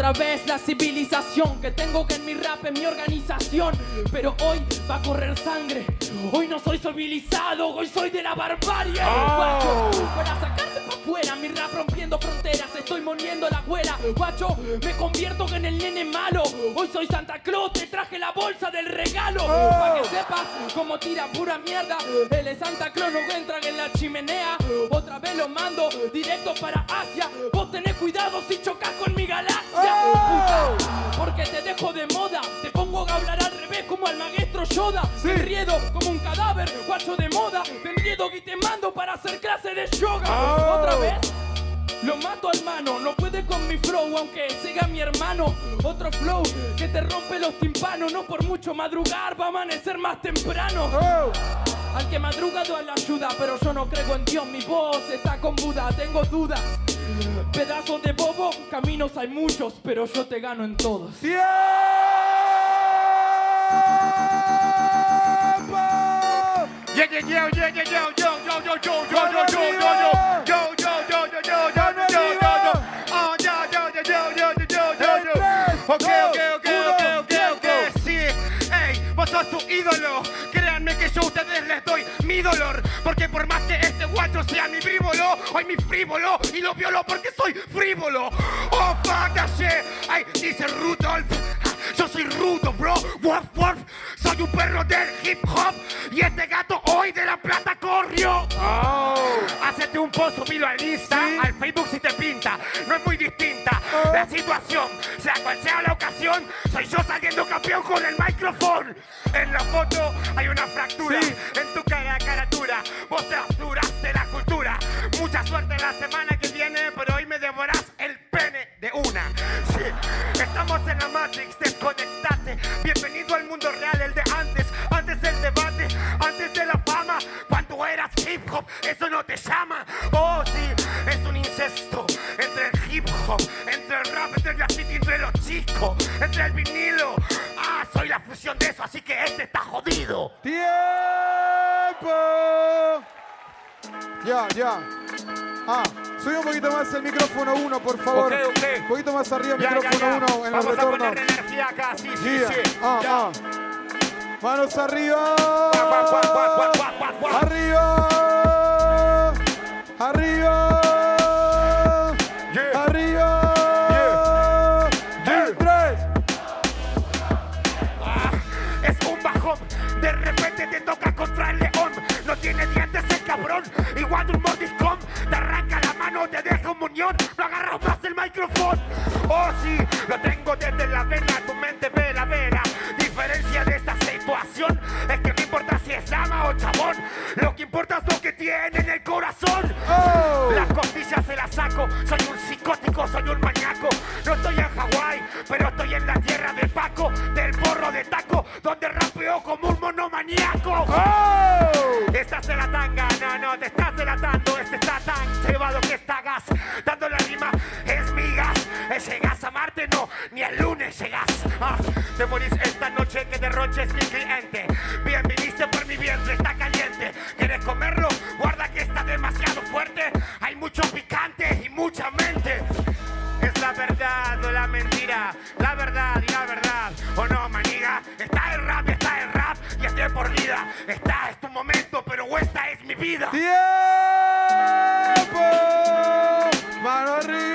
Otra vez la civilización que tengo que en mi rap es mi organización. Pero hoy va a correr sangre. Hoy no soy civilizado, hoy soy de la barbarie. Guacho, para sacarse para afuera, mi rap rompiendo fronteras. Estoy moniendo la abuela. Guacho, me convierto en el nene malo. Hoy soy Santa Claus, te traje la bolsa del regalo. Para que sepas cómo tira pura mierda. Él es Santa Claus, no entran en la chimenea. Otra vez lo mando directo para Asia. Vos tenés cuidado si chocas con maestro Yoda. Te riedo como un cadáver, guacho de moda. Te enriedo y te mando para hacer clase de yoga. Otra vez. Lo mato al mano, no puede con mi flow, aunque siga mi hermano. Otro flow que te rompe los timpanos, no por mucho madrugar, va a amanecer más temprano. Al que madruga doy la ayuda, pero yo no creo en Dios, mi voz está con Buda, tengo dudas. Pedazos de bobo, caminos hay muchos, pero yo te gano en todos. Yeah, yeah, yeah, yeah, yeah, yeah, yo, yo, yo, yo, yo, yo, yo, yo, yo, yo, yo, yo, yo, yo, yo, yo, yo, yo. Oh, yo, yo, yo, yo, yo, yo, yo, yo, yo. Ok, ok, ok, ok, ok, ok, sí. Ey, vos sos su ídolo. Créanme que yo a ustedes les doy mi dolor. Porque por más que este guacho sea mi frívolo, hoy mi frívolo y lo violo porque soy frívolo. Oh, fuck that shit. Ay, dice Rudolph. Soy rudo, bro. Woof, woof. Soy un perro del hip hop. Y este gato hoy de la plata corrió. Hacete un post, subilo al Insta, al Facebook si te pinta. No es muy distinta la situación. Sea cual sea la ocasión, soy yo saliendo campeón con el micrófono. En la foto hay una fractura en tu cara, caratura. Vos te abduraste la cultura. Mucha suerte la semana que viene, pero hoy me devorás de una. Sí, estamos en la Matrix, desconectate. Bienvenido al mundo real, el de antes. Antes del debate, antes de la fama. Cuando eras hip hop, eso no te llama. Oh, sí, es un incesto entre el hip hop, entre el rap, entre el graffiti, entre los chicos, entre el vinilo. Ah, soy la fusión de eso, así que este está jodido. ¡Tiempo! Ya, ya. Ah, sube un poquito más el micrófono uno, por favor. Ok, ok. Un poquito más arriba el Ya, micrófono ya. uno en Vamos el a retorno. poner energía acá, sí, sí, Yeah. sí. Ah, ah. Manos arriba. Guac, guac, cabrón. Igual un mordiscón. Te arranca la mano, te deja un muñón. No agarras más el micrófono. Oh, sí, lo tengo desde la vena. Tu mente ve la vera. Diferencia de esta situación es que no importa si es dama o chabón. Lo que importa es lo que tiene en el corazón. Oh. Las costillas se las saco. Soy un psicótico, soy un maníaco. No estoy en Hawái, pero estoy en la tierra de Paco, del porro de taco, donde rapeo como un monomaníaco. Estás de la tanga, no, no, te delatando. Este está tan cebado que está gas. Dando la rima, es mi gas. Ese gas a Marte no, ni el lunes llegas. Ah, te morís esta noche que derroches mi cliente. Bien, viniste por mi vientre, está caliente. ¿Quieres comerlo? Guarda que está demasiado fuerte. Hay mucho picante y mucha mente. Es la verdad o la mentira, la verdad y la verdad. O no, maniga, está el rap, de por vida. Está, es tu momento, pero esta es mi vida. ¡Tiempo! Mano arriba,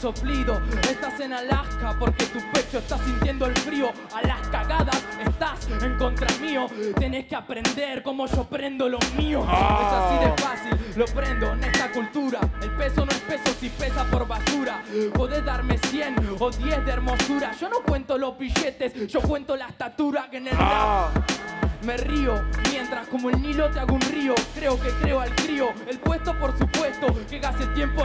soplido. Estás en Alaska porque tu pecho está sintiendo el frío. A las cagadas estás en contra mío. Tenés que aprender como yo prendo lo mío. Es así de fácil, lo prendo en esta cultura. El peso no es peso si pesa por basura. Podés darme 100 o 10 de hermosura. Yo no cuento los billetes, yo cuento la estatura que en el rap. Me río mientras como el Nilo te hago un río. Creo que creo al crío. El puesto, por supuesto, que hace tiempo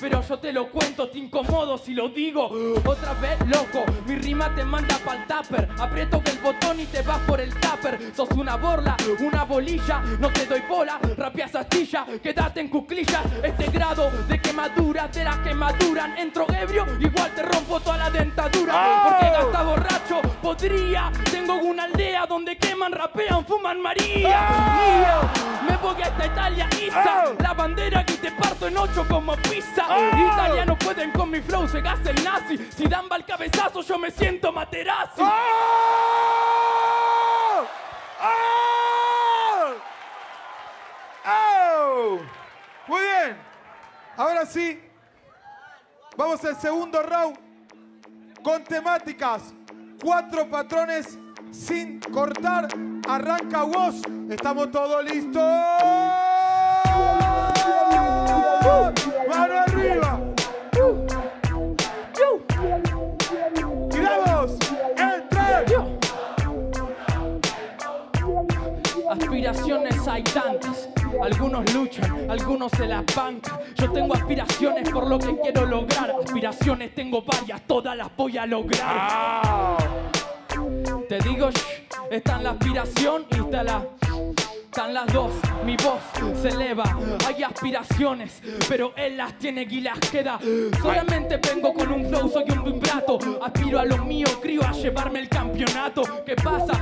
Pero yo te lo cuento, te incomodo si lo digo. Otra vez, loco, mi rima te manda pa'l tupper. Aprieto el botón y te vas por el tupper. Sos una borla, una bolilla. No te doy bola, rapeas astilla. Quédate en cuclillas. Este grado de quemadura, de las que maduran. Entro ebrio, igual te rompo toda la dentadura. Porque gasta borracho, podría. Tengo una aldea donde queman, rapean, fuman María. Mío, me voy hasta Italia, Isa. La bandera que te parto en ocho como pizza. Italianos pueden con mi flow, se gasta el nazi. Si dan va el cabezazo, yo me siento Materazzi. ¡Oh! ¡Oh! ¡Oh! Muy bien. Ahora sí, vamos al segundo round con temáticas. Cuatro patrones sin cortar. Arranca vos. Estamos todos listos. Aspiraciones hay tantas. Algunos luchan, algunos se las bancan. Yo tengo aspiraciones por lo que quiero lograr. Aspiraciones tengo varias, todas las voy a lograr. Te digo, shh, está en la aspiración y está la. Están las dos, mi voz se eleva. Hay aspiraciones, pero él las tiene y las queda. Solamente vengo con un flow, soy un vibrato. Aspiro a lo mío, crío a llevarme el campeonato. ¿Qué pasa?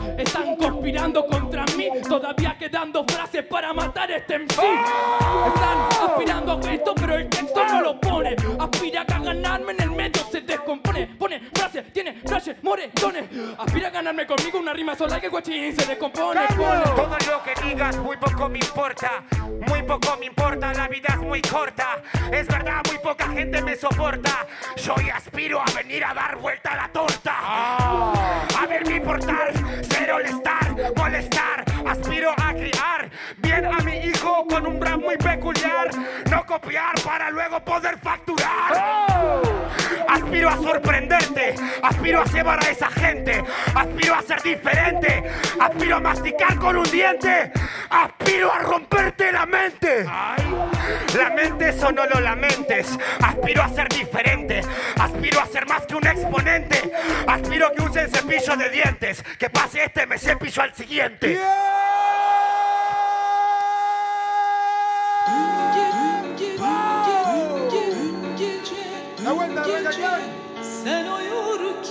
Conspirando contra mí. Todavía quedando frases para matar este MC. Están aspirando a esto, pero el texto no lo pone. Aspira a ganarme en el medio, se descompone. Pone frases, tiene flashes, moretones. Aspira a ganarme conmigo una rima sola que guachín se descompone. Pone. Todo lo que digas muy poco me importa, muy poco me importa, la vida es muy corta. Es verdad, muy poca gente me soporta. Yo hoy aspiro a venir a dar vuelta a la torta. A ver mi portal, cero molestar, molestar. Aspiro a criar bien a mi hijo con un rap muy peculiar. No copiar para luego poder facturar. Aspiro a sorprenderte, aspiro a llevar a esa gente, aspiro a ser diferente, aspiro a masticar con un diente, aspiro a romperte la mente. Lamentes o no lo lamentes, aspiro a ser diferente, aspiro a ser más que un exponente, aspiro que usen cepillo de dientes, que pase este me cepillo al siguiente. La vuelta,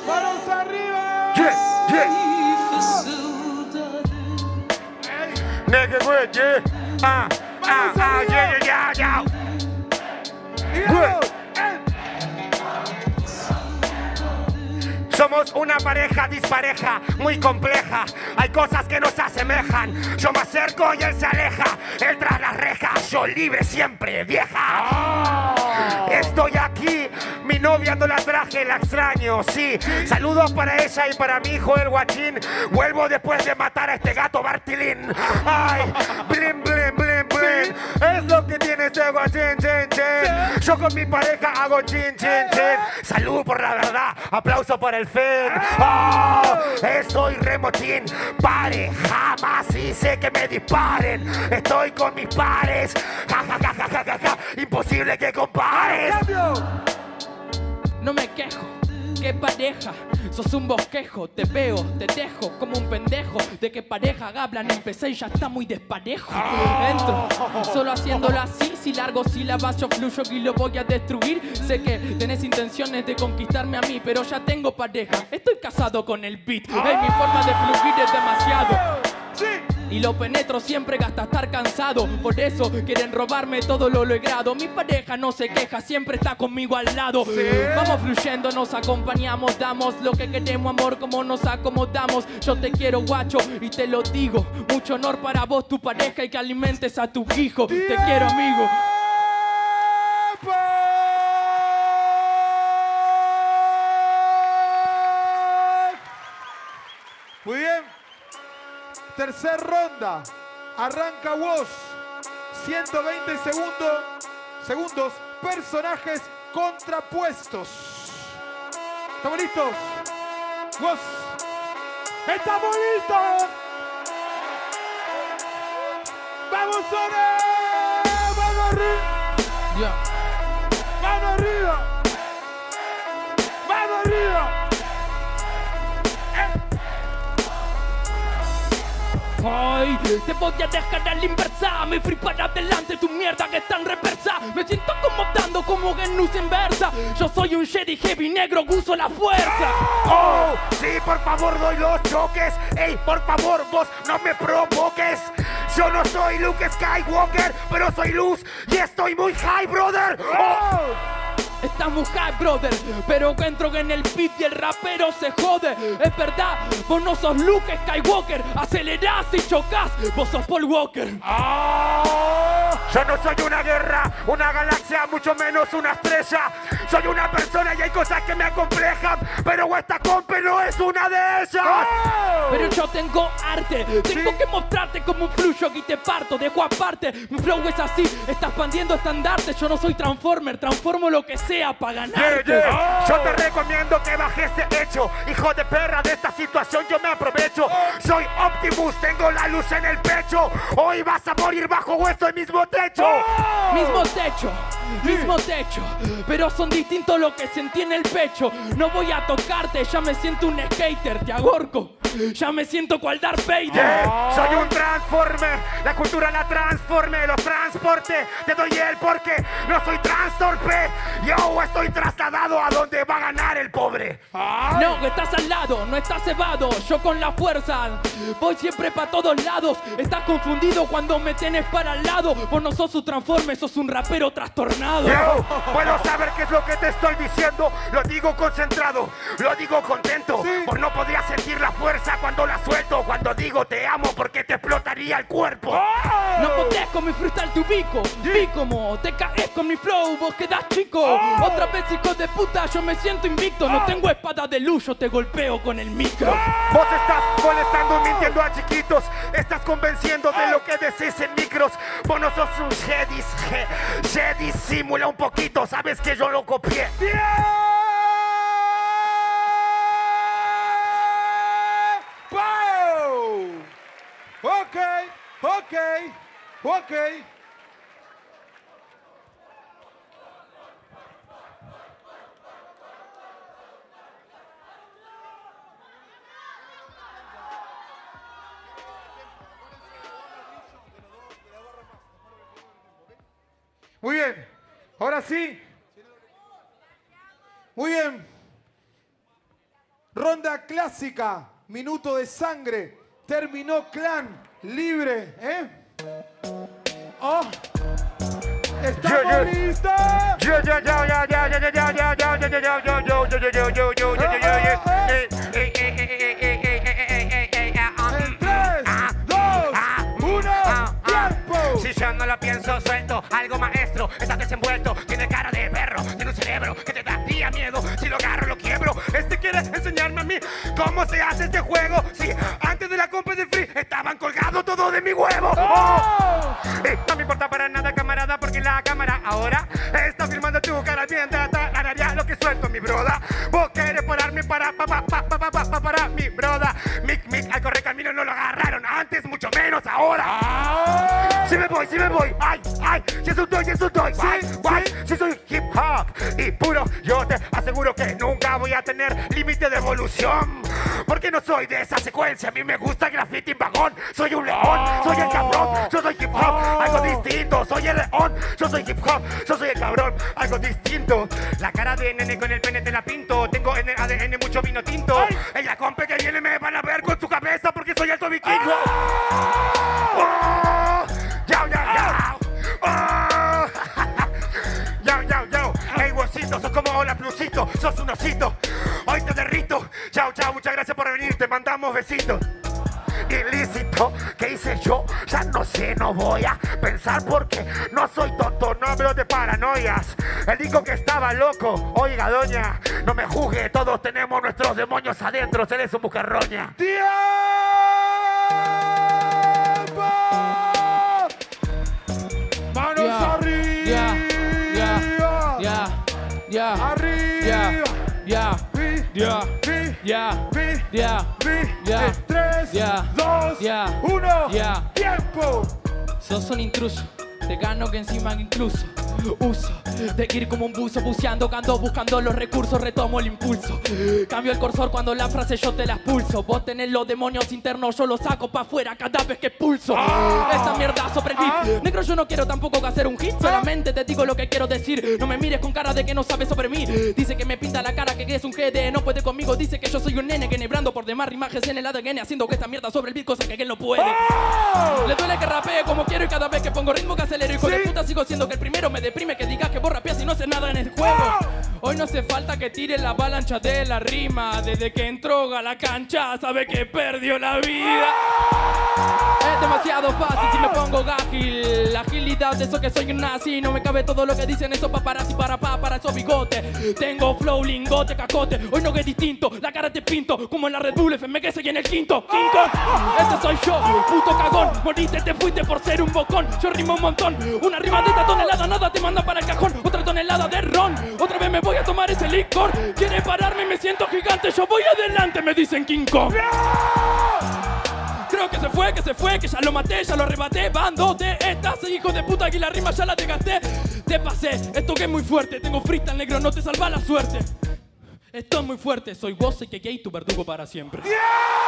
Manos arriba. Yeah, yeah. Somos una pareja dispareja, muy compleja. Hay cosas que nos asemejan. Yo me acerco y él se aleja. Él tras las rejas, yo libre siempre, vieja. Estoy aquí, mi novia no la traje, la extraño, sí. Saludos para ella y para mi hijo el guachín. Vuelvo después de matar a este gato Bartilín. Ay, Es lo que tiene este guachín, chin, chin. Yo con mi pareja hago chin, chin, chin. Salud por la verdad, aplauso por el fin. Oh, estoy remotín, pare, jamás hice que me disparen. Estoy con mis pares, ja, ja, ja, ja, ja, ja, ja. imposible que compares. No me quejo, qué pareja, sos un bosquejo, te veo, te dejo como un pendejo. De qué pareja hablan, empecé y ya está muy desparejo. Entro, solo haciéndolo así, si largo sílabas yo fluyo y lo voy a destruir. Sé que tenés intenciones de conquistarme a mí, pero ya tengo pareja. Estoy casado con el beat, Ey, mi forma de fluir es demasiado. Y lo penetro siempre hasta estar cansado. Por eso quieren robarme todo lo logrado. Mi pareja no se queja, siempre está conmigo al lado. Vamos fluyendo, nos acompañamos, damos lo que queremos, amor, como nos acomodamos. Yo te quiero, guacho, y te lo digo. Mucho honor para vos, tu pareja, y que alimentes a tu hijo. Te quiero, amigo. Tercer ronda. Arranca vos. 120 segundos. Segundos. Personajes contrapuestos. ¿Estamos listos? Vos. ¡Estamos listos! ¡Vamos, Sora! ¡Vamos arriba! Ya. Ay, te voy a dejar a la inversa. Me fui para adelante, tu mierda que están reversa. Me siento como dando como Genus inversa. Yo soy un Jedi heavy negro, uso la fuerza. Oh, sí, por favor, doy los choques. Ey, por favor, vos no me provoques. Yo no soy Luke Skywalker, pero soy luz y estoy muy high, brother. Oh. Estamos high, brother, pero que entro en el beat y el rapero se jode. Es verdad, vos no sos Luke Skywalker, acelerás y chocas, vos sos Paul Walker. Oh, yo no soy una guerra, una galaxia, mucho menos una estrella. Soy una persona y hay cosas que me acomplejan, pero esta compa no es una de ellas. Pero yo tengo arte, tengo que mostrarte cómo fluyo aquí te parto, dejo aparte. Mi flow es así, está expandiendo estandartes. Yo no soy Transformer, transformo lo que sea para Yeah, ganarte. yeah. Yo te recomiendo que bajes de hecho. Hijo de perra, de esta situación yo me aprovecho. Soy Optimus, tengo la luz en el pecho. Hoy vas a morir bajo este mismo techo. Mismo techo, mismo techo, pero son distintos lo que sentí en el pecho. No voy a tocarte, ya me siento un skater, te agorco. Ya me siento cual Darth Vader. Yeah, Soy un transformer, la cultura la transforme, los transporte, te doy el porque no soy transtorpe. Yo estoy trasladado a donde va a ganar el pobre. No, estás al lado, no estás cebado. Yo con la fuerza voy siempre para todos lados. Estás confundido cuando me tenés para al lado. Vos no sos un transforme, sos un rapero trastornado. Yo puedo saber qué es lo que te estoy diciendo. Lo digo concentrado, lo digo contento. Por no podría sentir la fuerza cuando la suelto. Cuando digo te amo porque te explotaría el cuerpo. No podés con mi freestyle tu bico. Vi como te caes con mi flow, vos quedás chico. Otra vez, hijo de puta, yo me siento invicto. No tengo espada de luz, yo te golpeo con el micro. Vos estás molestando, mintiendo a chiquitos. Estás convenciendo de lo que decís en micros. Vos no sos un Jedi. Je- Jedi simula un poquito. Sabes que yo lo copié. ¡Pow! Ok, ok, ok. Muy bien, ahora sí. Muy bien. Ronda clásica, minuto de sangre. Terminó clan libre, ¿eh? Oh, ¿Estamos listos? no lo pienso, suelto algo maestro. Está desenvuelto, tiene cara de perro, tiene un cerebro que te da día miedo. Si lo agarro, lo quiebro. Este quiere enseñarme a mí cómo se hace este juego. Sí, antes de mi huevo. Oh. oh. Eh, no me importa para nada, camarada, porque la cámara ahora está filmando tu cara bien Ganaría lo que suelto, mi broda. Vos querés pararme para, pa, pa, pa, pa, pa, pa, para mi broda. Mic, mic, al correr camino no lo agarraron antes, mucho menos ahora. Ah. Si sí me voy, si sí me voy. Ay, ay, Jesús doy, Jesús doy y puro, yo te aseguro que nunca voy a tener límite de evolución. Porque no soy de esa secuencia, a mí me gusta el graffiti en vagón. Soy un león, soy el cabrón, yo soy hip hop, algo distinto. Soy el león, yo soy hip hop, yo soy el cabrón, algo distinto. La cara de nene con el pene te la pinto. Tengo en el ADN mucho vino tinto. Ella compa que viene me van a ver con su cabeza porque soy alto vikingo. Oh, yao, yao, yao. Oh. Como hola, plusito. Sos un osito. Hoy te derrito. Chao, chao, muchas gracias por venir. Te mandamos besitos. Ilícito, ¿qué hice yo? Ya no sé, no voy a pensar porque no soy tonto, no hablo de paranoias. Él dijo que estaba loco. Oiga, doña, no me juzgue, todos tenemos nuestros demonios adentro, él es un bucarroña. ya, ya, ya, ya, eh, tres, ya, dos, ya, uno, ya, tiempo. Sos un intruso, te gano que encima incluso uso de ir como un buzo buceando, ando buscando los recursos, retomo el impulso. Cambio el cursor cuando la frase yo te la expulso. Vos tenés los demonios internos, yo los saco pa' afuera cada vez que pulso. Esa mierda sobre el beat. Negro, yo no quiero tampoco hacer un hit, solamente te digo lo que quiero decir. No me mires con cara de que no sabes sobre mí. Dice que me pinta la cara, que es un GD, no puede conmigo. Dice que yo soy un nene, que nebrando por demás rimajes en el ADN, haciendo que esta mierda sobre el beat, cosa que él no puede. Le duele que rapee como quiero y cada vez que pongo ritmo que acelero. Hijo de puta, sigo siendo que el primero me deprime que digas que vos Hoy no hace falta que tire la avalancha de la rima. Desde que entró a la cancha, sabe que perdió la vida. Es demasiado fácil si me pongo ágil. La agilidad de eso que soy un nazi. No me cabe todo lo que dicen esos paparazzi para pa, para esos bigotes. Tengo flow, lingote, cacote. Hoy no que es distinto. La cara te pinto. Como en la Red Bull FM que soy en el quinto. King Kong. Este soy yo, puto cagón. Moriste, te fuiste por ser un bocón. Yo rimo un montón. Una rima de esta tonelada, nada te manda para el cajón. Otra tonelada de ron. Otra vez me voy a tomar ese licor. Quiere pararme, me siento gigante. Yo voy adelante, me dicen King Kong. Creo que se fue, que se fue, que ya lo maté, ya lo arrebaté. Bando de estas, hijo de puta, aquí la rima ya la desgasté. Te pasé, esto que es muy fuerte. Tengo freestyle negro, no te salva la suerte. Esto es muy fuerte, soy vos y que gay, tu verdugo para siempre. ¡Mano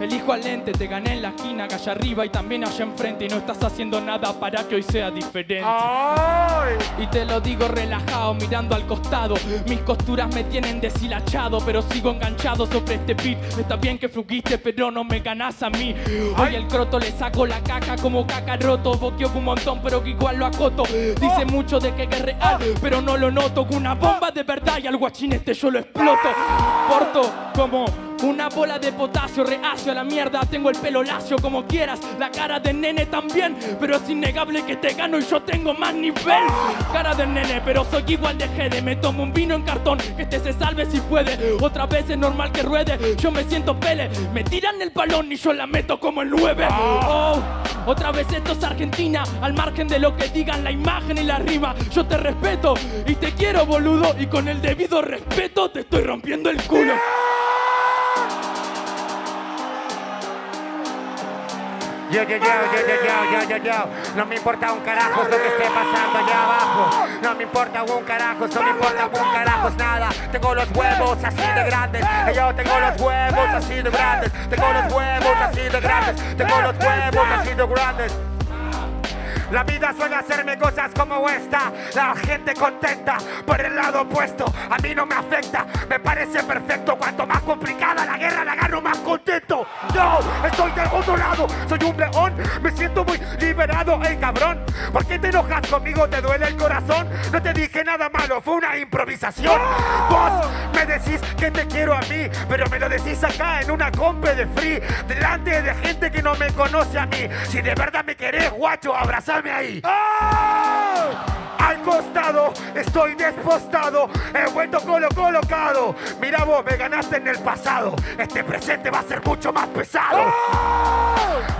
Elijo al lente, te gané en la esquina, que allá arriba y también allá enfrente. Y no estás haciendo nada para que hoy sea diferente. ¡Ay! Y te lo digo relajado, mirando al costado. Mis costuras me tienen deshilachado, pero sigo enganchado sobre este beat. Está bien que frugiste, pero no me ganas a mí. Hoy el croto le saco la caca como cacaroto. Boqueo un montón, pero que igual lo acoto. Dice mucho de que es real, pero no lo noto. Con una bomba de verdad y al guachín este yo lo exploto. Porto como una bola de potasio, reacio a la mierda. Tengo el pelo lacio como quieras, la cara de nene también. Pero es innegable que te gano y yo tengo más nivel. Cara de nene, pero soy igual de jede. Me tomo un vino en cartón, que este se salve si puede. Otra vez es normal que ruede, yo me siento pele. Me tiran el balón y yo la meto como el 9. Oh, otra vez esto es Argentina, al margen de lo que digan la imagen y la rima. Yo te respeto y te quiero, boludo. Y con el debido respeto te estoy rompiendo el culo. Yo, yo, yo, yo, yo, yo, yo, yo, yo. No me importa un carajo lo que esté pasando allá abajo. No me importa un carajo, no me importa un carajo nada. Tengo los huevos así de grandes. Yo tengo los huevos así de grandes. Tengo los huevos así de grandes. Tengo los huevos así de grandes. La vida suele hacerme cosas como esta. La gente contenta por el lado opuesto. A mí no me afecta. Me parece perfecto. Cuanto más complicada la guerra, la gano más contento. No, estoy del otro lado. Soy un león. Me siento muy liberado, el cabrón. ¿Por qué te enojas conmigo? ¿Te duele el corazón? No te dije nada malo. Fue una improvisación. Vos me decís que te quiero a mí. Pero me lo decís acá en una compe de free. Delante de gente que no me conoce a mí. Si de verdad me querés, guacho, abrazame Guilherme aí! Oh! Al costado, estoy despostado, he vuelto colo colocado. Mira vos, me ganaste en el pasado. Este presente va a ser mucho más pesado.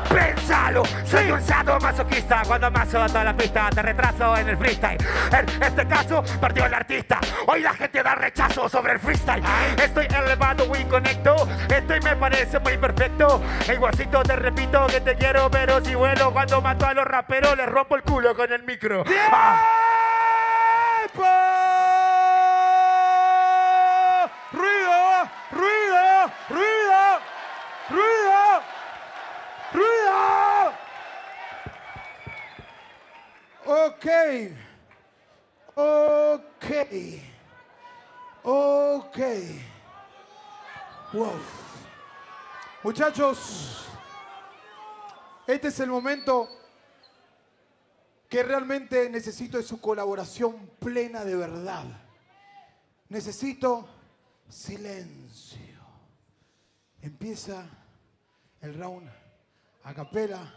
Pensalo, soy un sado masoquista. Cuando amaso a toda la pista, te retraso en el freestyle. En este caso, perdió el artista. Hoy la gente da rechazo sobre el freestyle. Estoy elevado y conecto. Esto y me parece muy perfecto. Igualcito te repito que te quiero, pero si vuelo cuando mato a los raperos, les rompo el culo con el micro. Ah. ¡Tiempo! ¡Ruido! ¡Ruido! ¡Ruido! ¡Ruido! ¡Ruido! Ok. Ok. Ok. Wow. Muchachos, este es el momento que realmente necesito de su colaboración plena de verdad. Necesito silencio. Empieza el round A capela.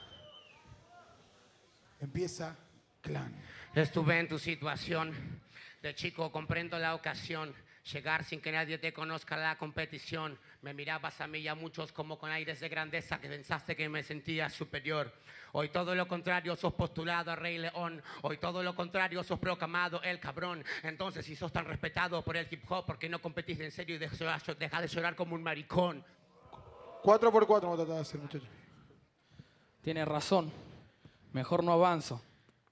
Empieza clan. Estuve en tu situación. De chico comprendo la ocasión. Llegar sin que nadie te conozca la competición. Me mirabas a mí y a muchos como con aires de grandeza que pensaste que me sentía superior. Hoy todo lo contrario, sos postulado a Rey León. Hoy todo lo contrario, sos proclamado el cabrón. Entonces, si sos tan respetado por el hip hop, ¿por qué no competís en serio y deja de llorar como un maricón? 4 por 4 vamos a tratar de hacer, muchachos. Tienes razón. Mejor no avanzo.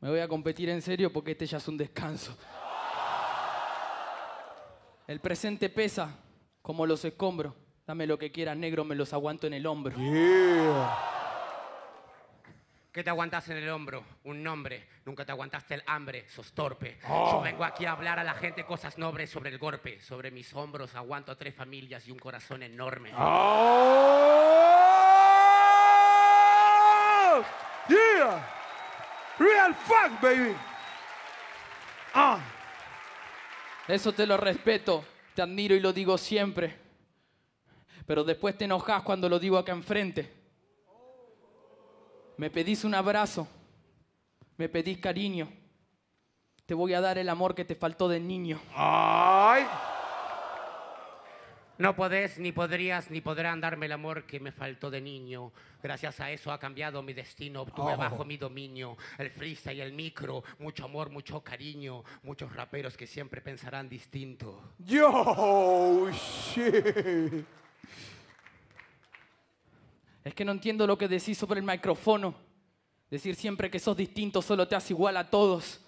Me voy a competir en serio porque este ya es un descanso. El presente pesa como los escombros. Dame lo que quieras, negro, me los aguanto en el hombro. Yeah. ¿Qué te aguantas en el hombro? Un nombre. Nunca te aguantaste el hambre, sos torpe. Yo vengo aquí a hablar a la gente cosas nobles sobre el golpe. Sobre mis hombros aguanto a tres familias y un corazón enorme. Oh! Yeah. Real fuck, baby. Ah. Eso te lo respeto, te admiro y lo digo siempre. Pero después te enojas cuando lo digo acá enfrente. Me pedís un abrazo, me pedís cariño. Te voy a dar el amor que te faltó de niño. Ay. No podés, ni podrías, ni podrán darme el amor que me faltó de niño. Gracias a eso ha cambiado mi destino. Obtuve Oh. bajo mi dominio el freestyle y el micro. Mucho amor, mucho cariño. Muchos raperos que siempre pensarán distinto. Yo, shit. Es que no entiendo lo que decís sobre el micrófono. Decir siempre que sos distinto solo te hace igual a todos.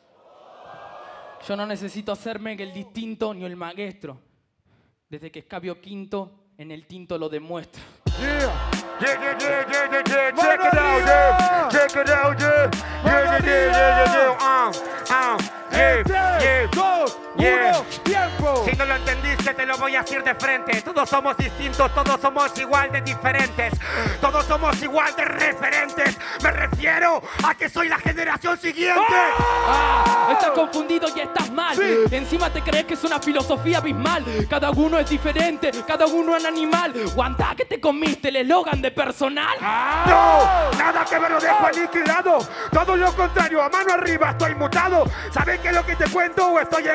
Yo no necesito hacerme el distinto ni el maestro. Desde que escabio quinto, en el tinto lo demuestro. Yeah. Yeah, yeah, yeah, yeah, yeah, yeah. Mano Check it out, yeah. arriba. Check it out, yeah. Yeah, yeah, yeah, yeah, yeah, yeah. Uh, uh, yeah, yeah. Tres, dos, Yeah. uno, tiempo. Si no lo entendiste, te lo voy a decir de frente. Todos somos distintos, todos somos igual de diferentes. Todos somos igual de referentes. Me refiero a que soy la generación siguiente. Ah, estás confundido y estás mal. Sí. Encima te crees que es una filosofía abismal. Cada uno es diferente, cada uno es un animal. Guantá que te comiste el eslogan de personal. No, nada que me lo dejo aniquilado. Todo lo contrario, a mano arriba estoy mutado. ¿Sabes qué es lo que te cuento o estoy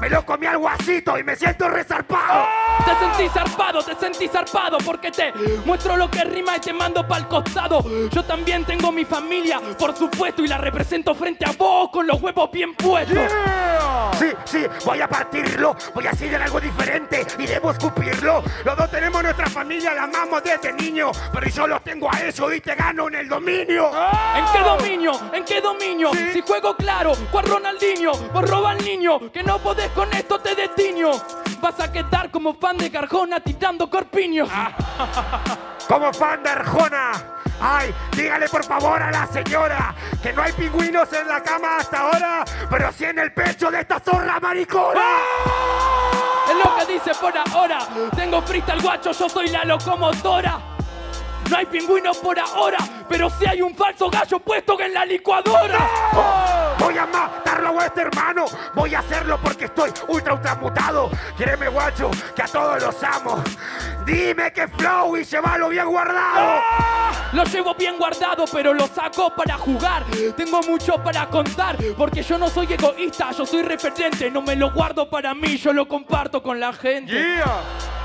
Me lo comí al guasito y me siento resarpado. Te sentís zarpado, te sentís zarpado porque te muestro lo que rima y te mando pa'l costado. Yo también tengo mi familia, por supuesto, y la represento frente a vos con los huevos bien puestos. Yeah. Sí, sí, voy a partirlo, voy a hacer algo diferente y debo escupirlo. Los dos tenemos nuestra familia, la amamos desde niño, pero yo los tengo a eso y te gano en el dominio. ¿En qué dominio? ¿En qué dominio? Si juego claro, cual Ronaldinho, vos roba al niño, que no podés con esto te destiño. Vas a quedar como fan de Garjona tirando corpiños. Como fan de Arjona. Ay, dígale por favor a la señora que no hay pingüinos en la cama hasta ahora, pero sí en el pecho de esta zorra maricona. Es lo que dice por ahora. Tengo freestyle guacho, yo soy la locomotora. No hay pingüinos por ahora, pero sí hay un falso gallo puesto en la licuadora. Voy a a este hermano. Voy a hacerlo porque estoy ultra ultra mutado. Créeme, guacho, que a todos los amo. Dime que flow y llévalo bien guardado. Lo llevo bien guardado, pero lo saco para jugar. Tengo mucho para contar, porque yo no soy egoísta, yo soy referente. No me lo guardo para mí, yo lo comparto con la gente. Yeah.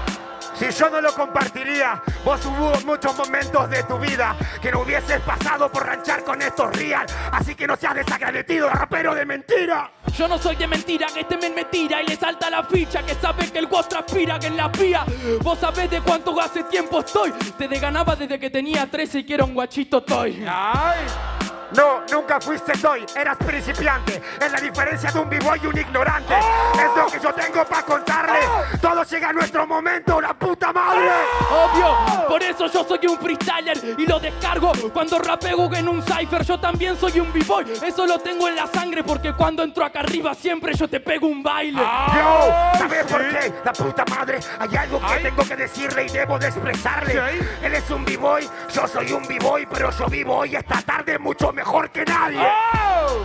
Si yo no lo compartiría, vos hubo muchos momentos de tu vida que no hubieses pasado por ranchar con estos real. Así que no seas desagradecido, rapero de mentira. Yo no soy de mentira, que este men me tira y le salta la ficha, que sabe que el guas transpira, que en la pía. Vos sabés de cuánto hace tiempo estoy. Te deganaba desde que tenía 13 y que era un guachito toy. Ay. No, nunca fuiste soy, eras principiante. Es la diferencia de un b-boy y un ignorante. Es lo que yo tengo para contarle. Todo llega a nuestro momento, la puta madre. Obvio, por eso yo soy un freestyler y lo descargo cuando rapeo en un cipher. Yo también soy un b-boy, eso lo tengo en la sangre porque cuando entro acá arriba siempre yo te pego un baile. Yo, ¿sabes por qué? La puta madre, hay algo que tengo que decirle y debo de expresarle. Él es un b-boy, yo soy un b-boy, pero yo vivo hoy esta tarde mucho mejor que nadie.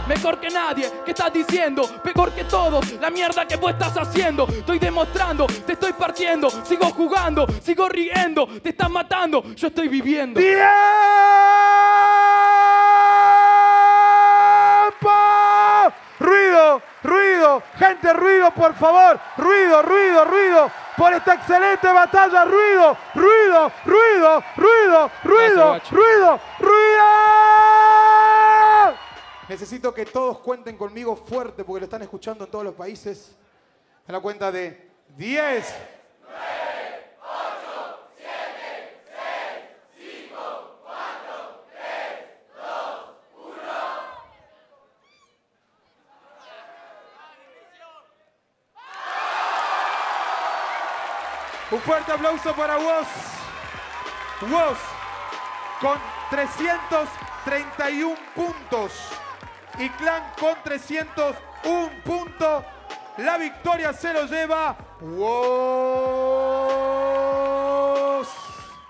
Mejor que nadie, ¿qué estás diciendo? Mejor que todos, la mierda que vos estás haciendo. Estoy demostrando, te estoy partiendo, sigo jugando, sigo riendo, te estás matando, yo estoy viviendo. ¡Tiempo! Ruido, ruido, gente, ruido, por favor. Ruido, ruido, ruido. Por esta excelente batalla, ruido, ruido, ruido, ruido, ruido, ruido, ruido. Necesito que todos cuenten conmigo fuerte porque lo están escuchando en todos los países. A la cuenta de 10. Un fuerte aplauso para Woz. Woz con 331 puntos y Clan con 301 puntos. La victoria se lo lleva Woz.